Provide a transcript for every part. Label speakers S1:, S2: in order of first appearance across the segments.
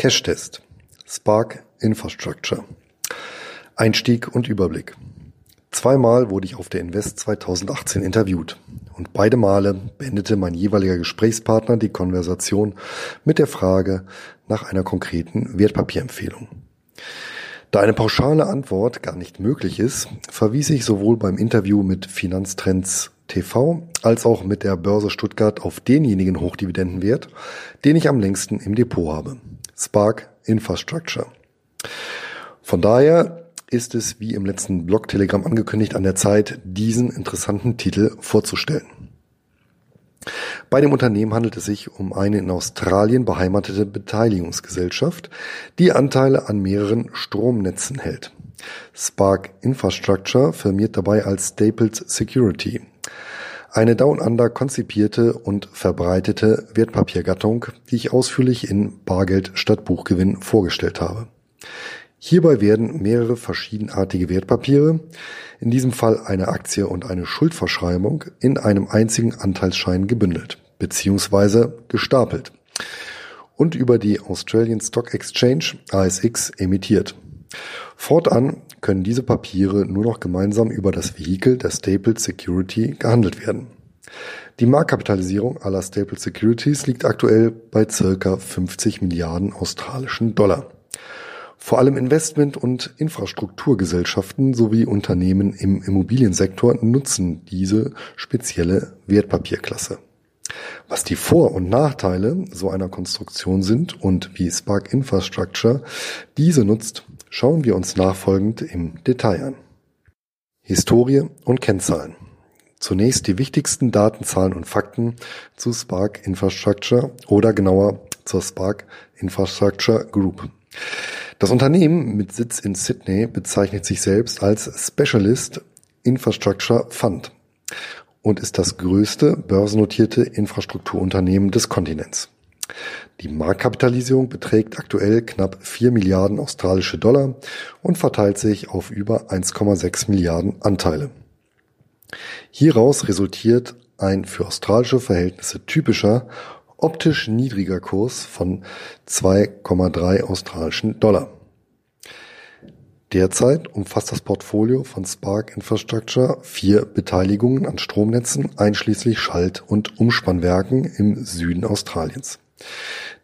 S1: Cache-Test. Spark Infrastructure. Einstieg und Überblick. Zweimal wurde ich auf der Invest 2018 interviewt und beide Male beendete mein jeweiliger Gesprächspartner die Konversation mit der Frage nach einer konkreten Wertpapierempfehlung. Da eine pauschale Antwort gar nicht möglich ist, verwies ich sowohl beim Interview mit Finanztrends TV als auch mit der Börse Stuttgart auf denjenigen Hochdividendenwert, den ich am längsten im Depot habe. Spark Infrastructure. Von daher ist es, wie im letzten Blog-Telegramm angekündigt, an der Zeit, diesen interessanten Titel vorzustellen. Bei dem Unternehmen handelt es sich um eine in Australien beheimatete Beteiligungsgesellschaft, die Anteile an mehreren Stromnetzen hält. Spark Infrastructure firmiert dabei als Staples Security, eine Down Under konzipierte und verbreitete Wertpapiergattung, die ich ausführlich in Bargeld statt Buchgewinn vorgestellt habe. Hierbei werden mehrere verschiedenartige Wertpapiere, in diesem Fall eine Aktie und eine Schuldverschreibung, in einem einzigen Anteilsschein gebündelt bzw. gestapelt und über die Australian Stock Exchange ASX emittiert. Fortan können diese Papiere nur noch gemeinsam über das Vehikel der Stapled Security gehandelt werden. Die Marktkapitalisierung aller Stapled Securities liegt aktuell bei circa 50 Milliarden australischen Dollar. Vor allem Investment- und Infrastrukturgesellschaften sowie Unternehmen im Immobiliensektor nutzen diese spezielle Wertpapierklasse. Was die Vor- und Nachteile so einer Konstruktion sind und wie Spark Infrastructure diese nutzt, schauen wir uns nachfolgend im Detail an. Historie und Kennzahlen. Zunächst die wichtigsten Daten, Zahlen und Fakten zu Spark Infrastructure oder genauer zur Spark Infrastructure Group. Das Unternehmen mit Sitz in Sydney bezeichnet sich selbst als Specialist Infrastructure Fund und ist das größte börsennotierte Infrastrukturunternehmen des Kontinents. Die Marktkapitalisierung beträgt aktuell knapp 4 Milliarden australische Dollar und verteilt sich auf über 1,6 Milliarden Anteile. Hieraus resultiert ein für australische Verhältnisse typischer optisch niedriger Kurs von 2,3 australischen Dollar. Derzeit umfasst das Portfolio von Spark Infrastructure vier Beteiligungen an Stromnetzen einschließlich Schalt- und Umspannwerken im Süden Australiens,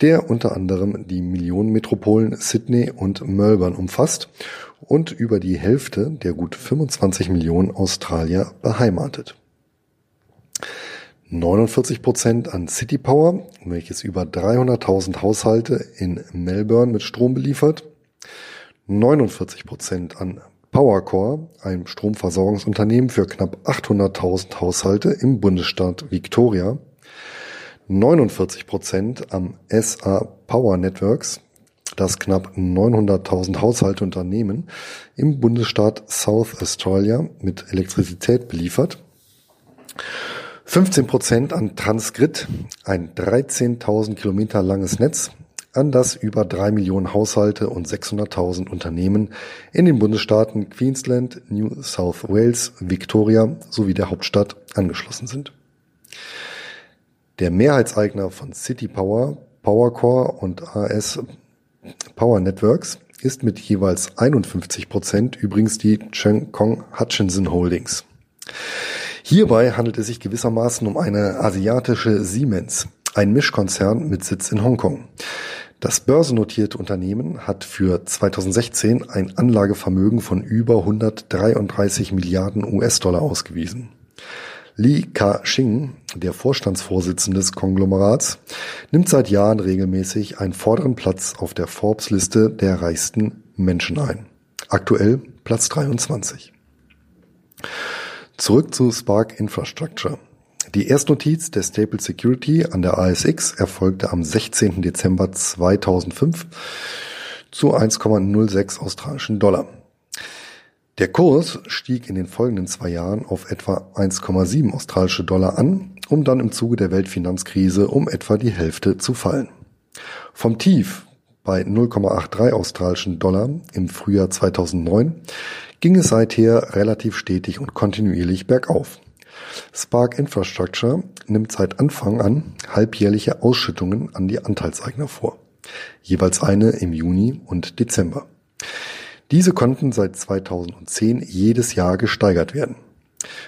S1: der unter anderem die Millionenmetropolen Sydney und Melbourne umfasst und über die Hälfte der gut 25 Millionen Australier beheimatet. 49 Prozent an City Power, welches über 300.000 Haushalte in Melbourne mit Strom beliefert. 49 Prozent an Powercore, einem Stromversorgungsunternehmen für knapp 800.000 Haushalte im Bundesstaat Victoria. 49 Prozent am SA Power Networks, das knapp 900.000 Haushalte Unternehmen im Bundesstaat South Australia mit Elektrizität beliefert. 15 Prozent an Transgrid, ein 13.000 Kilometer langes Netz, an das über drei Millionen Haushalte und 600.000 Unternehmen in den Bundesstaaten Queensland, New South Wales, Victoria sowie der Hauptstadt angeschlossen sind. Der Mehrheitseigner von City Power, Powercore und AS Power Networks ist mit jeweils 51 Prozent übrigens die Cheng Kong Hutchinson Holdings. Hierbei handelt es sich gewissermaßen um eine asiatische Siemens, ein Mischkonzern mit Sitz in Hongkong. Das börsennotierte Unternehmen hat für 2016 ein Anlagevermögen von über 133 Milliarden US-Dollar ausgewiesen. Li Ka-shing, der Vorstandsvorsitzende des Konglomerats, nimmt seit Jahren regelmäßig einen vorderen Platz auf der Forbes-Liste der reichsten Menschen ein. Aktuell Platz 23. Zurück zu Spark Infrastructure. Die Erstnotiz der Staple Security an der ASX erfolgte am 16. Dezember 2005 zu 1,06 australischen Dollar. Der Kurs stieg in den folgenden zwei Jahren auf etwa 1,7 australische Dollar an, um dann im Zuge der Weltfinanzkrise um etwa die Hälfte zu fallen. Vom Tief bei 0,83 australischen Dollar im Frühjahr 2009 ging es seither relativ stetig und kontinuierlich bergauf. Spark Infrastructure nimmt seit Anfang an halbjährliche Ausschüttungen an die Anteilseigner vor. jeweils eine im Juni und Dezember. Diese konnten seit 2010 jedes Jahr gesteigert werden.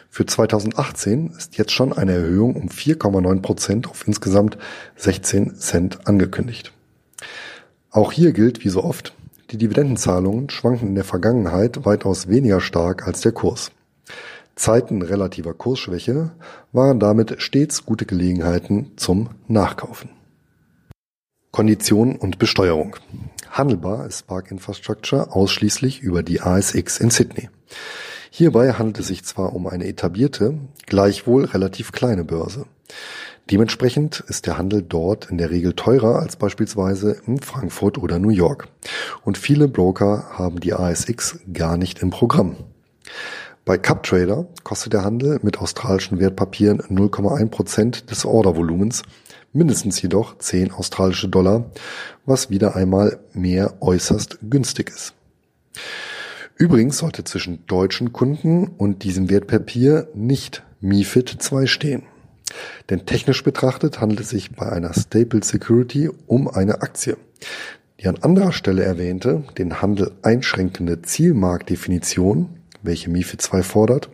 S1: Für 2018 ist jetzt schon eine Erhöhung um 4,9 Prozent auf insgesamt 16 Cent angekündigt. Auch hier gilt wie so oft, die Dividendenzahlungen schwanken in der Vergangenheit weitaus weniger stark als der Kurs. Zeiten relativer Kursschwäche waren damit stets gute Gelegenheiten zum Nachkaufen. Konditionen und Besteuerung. Handelbar ist Spark Infrastructure ausschließlich über die ASX in Sydney. Hierbei handelt es sich zwar um eine etablierte, gleichwohl relativ kleine Börse. Dementsprechend ist der Handel dort in der Regel teurer als beispielsweise in Frankfurt oder New York. Und viele Broker haben die ASX gar nicht im Programm. Bei CupTrader kostet der Handel mit australischen Wertpapieren 0,1 Prozent des Ordervolumens, mindestens jedoch 10 australische Dollar, was wieder einmal mehr äußerst günstig ist. Übrigens sollte zwischen deutschen Kunden und diesem Wertpapier nicht MIFID 2 stehen. Denn technisch betrachtet handelt es sich bei einer Staple Security um eine Aktie. Die an anderer Stelle erwähnte, den Handel einschränkende Zielmarktdefinition, welche MIFID 2 fordert,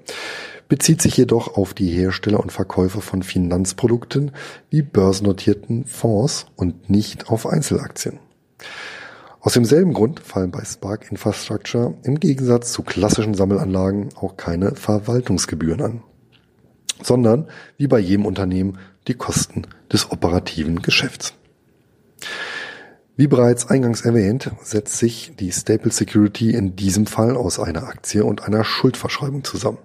S1: bezieht sich jedoch auf die Hersteller und Verkäufer von Finanzprodukten wie börsennotierten Fonds und nicht auf Einzelaktien. Aus demselben Grund fallen bei Spark Infrastructure im Gegensatz zu klassischen Sammelanlagen auch keine Verwaltungsgebühren an, sondern wie bei jedem Unternehmen die Kosten des operativen Geschäfts. Wie bereits eingangs erwähnt, setzt sich die Staple Security in diesem Fall aus einer Aktie und einer Schuldverschreibung zusammen.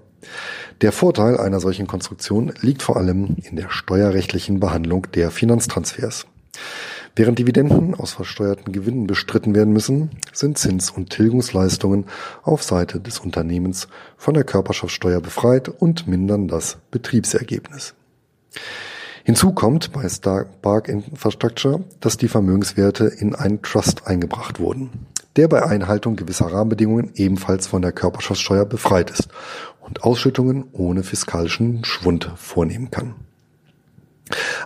S1: Der Vorteil einer solchen Konstruktion liegt vor allem in der steuerrechtlichen Behandlung der Finanztransfers. Während Dividenden aus versteuerten Gewinnen bestritten werden müssen, sind Zins- und Tilgungsleistungen auf Seite des Unternehmens von der Körperschaftssteuer befreit und mindern das Betriebsergebnis. Hinzu kommt bei Stark Infrastructure, dass die Vermögenswerte in einen Trust eingebracht wurden, der bei Einhaltung gewisser Rahmenbedingungen ebenfalls von der Körperschaftssteuer befreit ist und Ausschüttungen ohne fiskalischen Schwund vornehmen kann.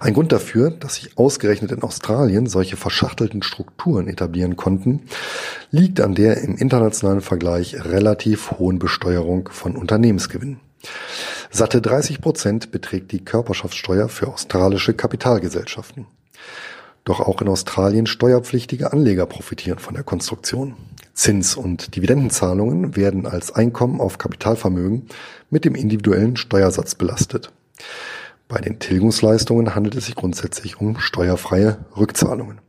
S1: Ein Grund dafür, dass sich ausgerechnet in Australien solche verschachtelten Strukturen etablieren konnten, liegt an der im internationalen Vergleich relativ hohen Besteuerung von Unternehmensgewinnen. Satte 30 Prozent beträgt die Körperschaftssteuer für australische Kapitalgesellschaften. Doch auch in Australien steuerpflichtige Anleger profitieren von der Konstruktion. Zins- und Dividendenzahlungen werden als Einkommen auf Kapitalvermögen mit dem individuellen Steuersatz belastet. Bei den Tilgungsleistungen handelt es sich grundsätzlich um steuerfreie Rückzahlungen.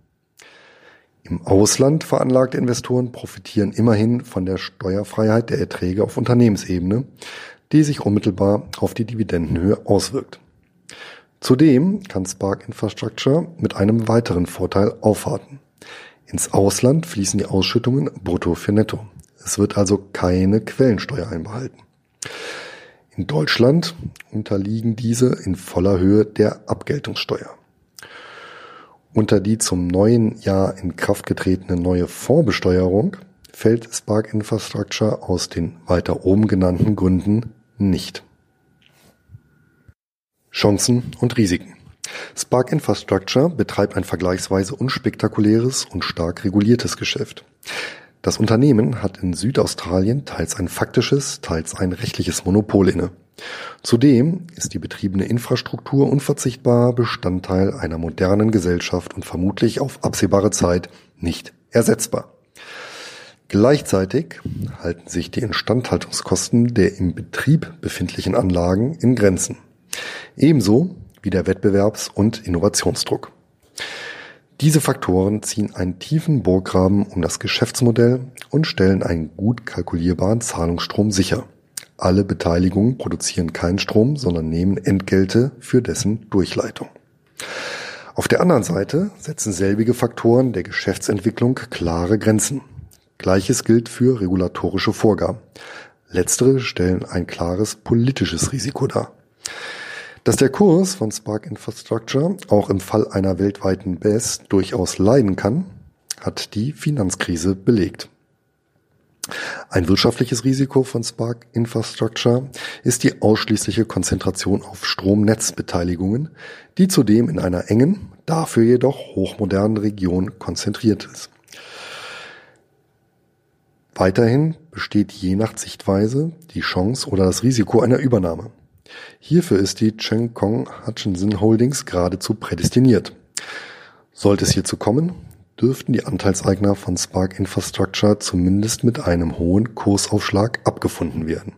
S1: Im Ausland veranlagte Investoren profitieren immerhin von der Steuerfreiheit der Erträge auf Unternehmensebene, die sich unmittelbar auf die Dividendenhöhe auswirkt. Zudem kann Spark Infrastructure mit einem weiteren Vorteil aufwarten. Ins Ausland fließen die Ausschüttungen brutto für netto. Es wird also keine Quellensteuer einbehalten. In Deutschland unterliegen diese in voller Höhe der Abgeltungssteuer. Unter die zum neuen Jahr in Kraft getretene neue Fondsbesteuerung fällt Spark Infrastructure aus den weiter oben genannten Gründen nicht. Chancen und Risiken. Spark Infrastructure betreibt ein vergleichsweise unspektakuläres und stark reguliertes Geschäft. Das Unternehmen hat in Südaustralien teils ein faktisches, teils ein rechtliches Monopol inne. Zudem ist die betriebene Infrastruktur unverzichtbarer Bestandteil einer modernen Gesellschaft und vermutlich auf absehbare Zeit nicht ersetzbar. Gleichzeitig halten sich die Instandhaltungskosten der im Betrieb befindlichen Anlagen in Grenzen. Ebenso wie der Wettbewerbs- und Innovationsdruck. Diese Faktoren ziehen einen tiefen Burggraben um das Geschäftsmodell und stellen einen gut kalkulierbaren Zahlungsstrom sicher. Alle Beteiligungen produzieren keinen Strom, sondern nehmen Entgelte für dessen Durchleitung. Auf der anderen Seite setzen selbige Faktoren der Geschäftsentwicklung klare Grenzen. Gleiches gilt für regulatorische Vorgaben. Letztere stellen ein klares politisches Risiko dar. Dass der Kurs von Spark Infrastructure auch im Fall einer weltweiten BES durchaus leiden kann, hat die Finanzkrise belegt. Ein wirtschaftliches Risiko von Spark Infrastructure ist die ausschließliche Konzentration auf Stromnetzbeteiligungen, die zudem in einer engen, dafür jedoch hochmodernen Region konzentriert ist. Weiterhin besteht je nach Sichtweise die Chance oder das Risiko einer Übernahme. Hierfür ist die Cheng Kong Hutchinson Holdings geradezu prädestiniert. Sollte es hierzu kommen, dürften die Anteilseigner von Spark Infrastructure zumindest mit einem hohen Kursaufschlag abgefunden werden.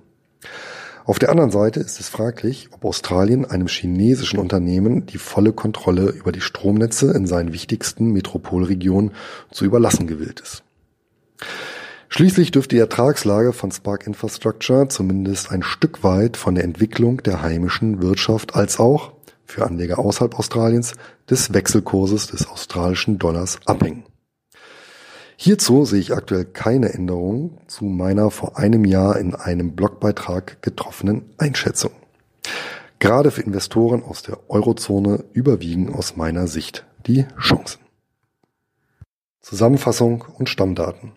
S1: Auf der anderen Seite ist es fraglich, ob Australien einem chinesischen Unternehmen die volle Kontrolle über die Stromnetze in seinen wichtigsten Metropolregionen zu überlassen gewillt ist. Schließlich dürfte die Ertragslage von Spark Infrastructure zumindest ein Stück weit von der Entwicklung der heimischen Wirtschaft als auch für Anleger außerhalb Australiens des Wechselkurses des australischen Dollars abhängen. Hierzu sehe ich aktuell keine Änderung zu meiner vor einem Jahr in einem Blogbeitrag getroffenen Einschätzung. Gerade für Investoren aus der Eurozone überwiegen aus meiner Sicht die Chancen. Zusammenfassung und Stammdaten.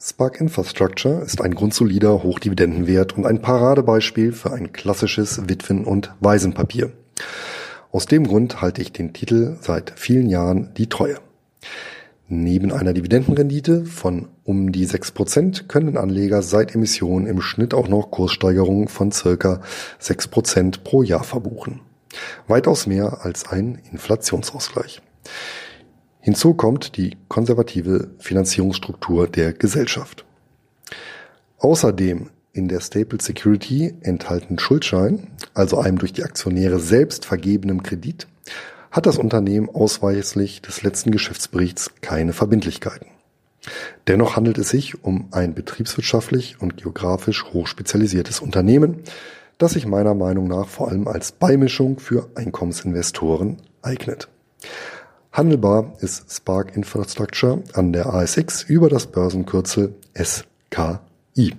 S1: Spark Infrastructure ist ein grundsolider Hochdividendenwert und ein Paradebeispiel für ein klassisches Witwen- und Waisenpapier. Aus dem Grund halte ich den Titel seit vielen Jahren die Treue. Neben einer Dividendenrendite von um die 6% können Anleger seit Emission im Schnitt auch noch Kurssteigerungen von circa 6% pro Jahr verbuchen. Weitaus mehr als ein Inflationsausgleich. Hinzu kommt die konservative Finanzierungsstruktur der Gesellschaft. Außerdem in der Staple Security enthalten Schuldschein, also einem durch die Aktionäre selbst vergebenen Kredit, hat das Unternehmen ausweislich des letzten Geschäftsberichts keine Verbindlichkeiten. Dennoch handelt es sich um ein betriebswirtschaftlich und geografisch hochspezialisiertes Unternehmen, das sich meiner Meinung nach vor allem als Beimischung für Einkommensinvestoren eignet. Handelbar ist Spark Infrastructure an der ASX über das Börsenkürzel SKI.